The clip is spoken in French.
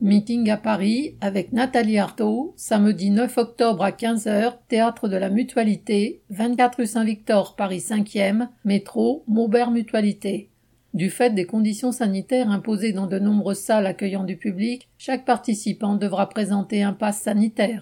Meeting à Paris avec Nathalie Artaud, samedi 9 octobre à 15h, Théâtre de la Mutualité, 24 rue Saint-Victor, Paris 5e, métro, Maubert Mutualité. Du fait des conditions sanitaires imposées dans de nombreuses salles accueillant du public, chaque participant devra présenter un pass sanitaire.